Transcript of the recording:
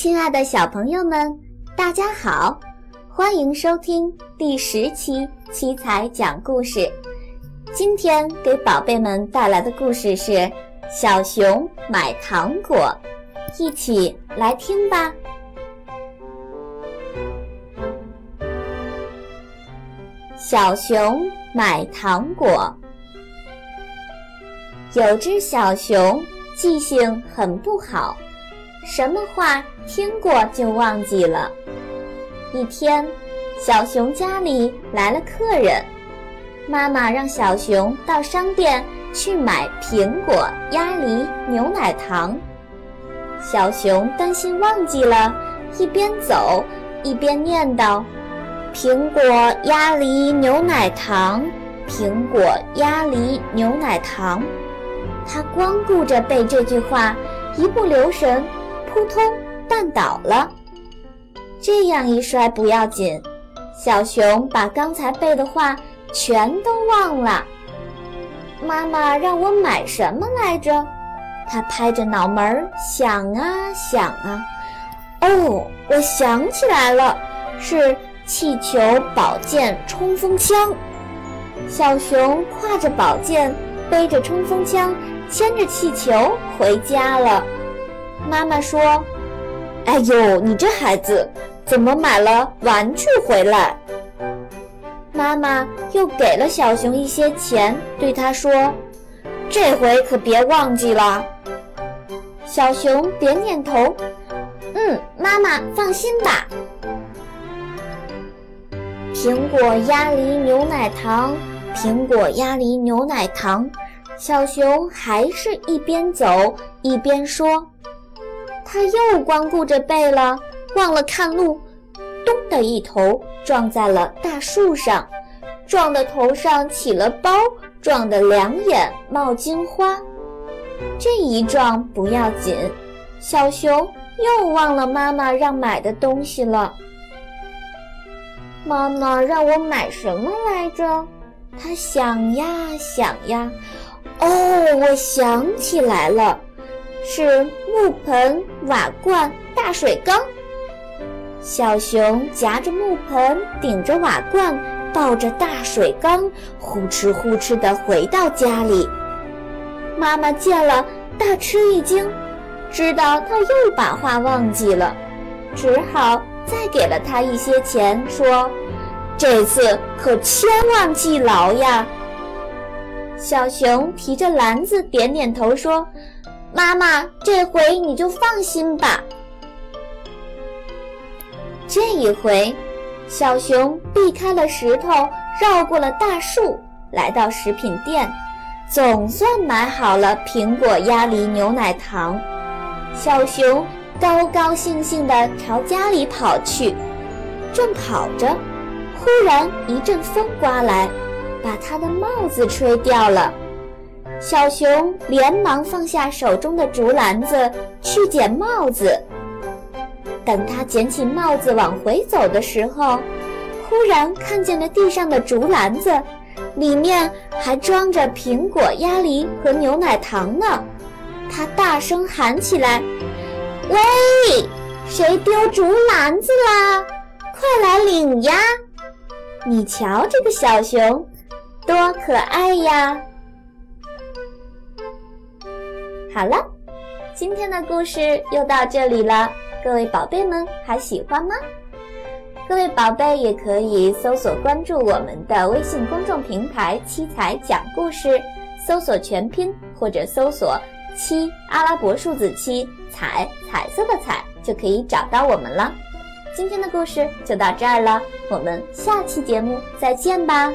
亲爱的小朋友们，大家好，欢迎收听第十期七彩讲故事。今天给宝贝们带来的故事是《小熊买糖果》，一起来听吧。小熊买糖果。有只小熊记性很不好，什么话听过就忘记了。一天，小熊家里来了客人，妈妈让小熊到商店去买苹果、鸭梨、牛奶糖。小熊担心忘记了，一边走一边念叨：“苹果、鸭梨、牛奶糖，苹果、鸭梨、牛奶糖。”他光顾着背这句话，一不留神，扑通绊倒了。这样一摔不要紧，小熊把刚才背的话全都忘了。妈妈让我买什么来着？他拍着脑门想啊想啊，哦，我想起来了，是气球、宝剑、冲锋枪。小熊挎着宝剑，背着冲锋枪。牵着气球回家了。妈妈说：“哎呦，你这孩子怎么买了玩具回来？”妈妈又给了小熊一些钱，对他说：“这回可别忘记了。”小熊点点头：“嗯，妈妈放心吧。”苹果、鸭梨、牛奶糖，苹果、鸭梨、牛奶糖。小熊还是一边走一边说：“他又光顾着背了，忘了看路，咚的一头撞在了大树上，撞得头上起了包，撞得两眼冒金花。这一撞不要紧，小熊又忘了妈妈让买的东西了。妈妈让我买什么来着？他想呀想呀。”哦，我想起来了，是木盆、瓦罐、大水缸。小熊夹着木盆，顶着瓦罐，抱着大水缸，呼哧呼哧地回到家里。妈妈见了，大吃一惊，知道他又把话忘记了，只好再给了他一些钱，说：“这次可千万记牢呀。”小熊提着篮子，点点头说：“妈妈，这回你就放心吧。”这一回，小熊避开了石头，绕过了大树，来到食品店，总算买好了苹果、鸭梨、牛奶糖。小熊高高兴兴地朝家里跑去，正跑着，忽然一阵风刮来。把他的帽子吹掉了，小熊连忙放下手中的竹篮子去捡帽子。等他捡起帽子往回走的时候，忽然看见了地上的竹篮子，里面还装着苹果、鸭梨和牛奶糖呢。他大声喊起来：“喂，谁丢竹篮子啦？快来领呀！”你瞧这个小熊。多可爱呀！好了，今天的故事又到这里了，各位宝贝们还喜欢吗？各位宝贝也可以搜索关注我们的微信公众平台“七彩讲故事”，搜索全拼或者搜索“七阿拉伯数字七彩彩色的彩”就可以找到我们了。今天的故事就到这儿了，我们下期节目再见吧。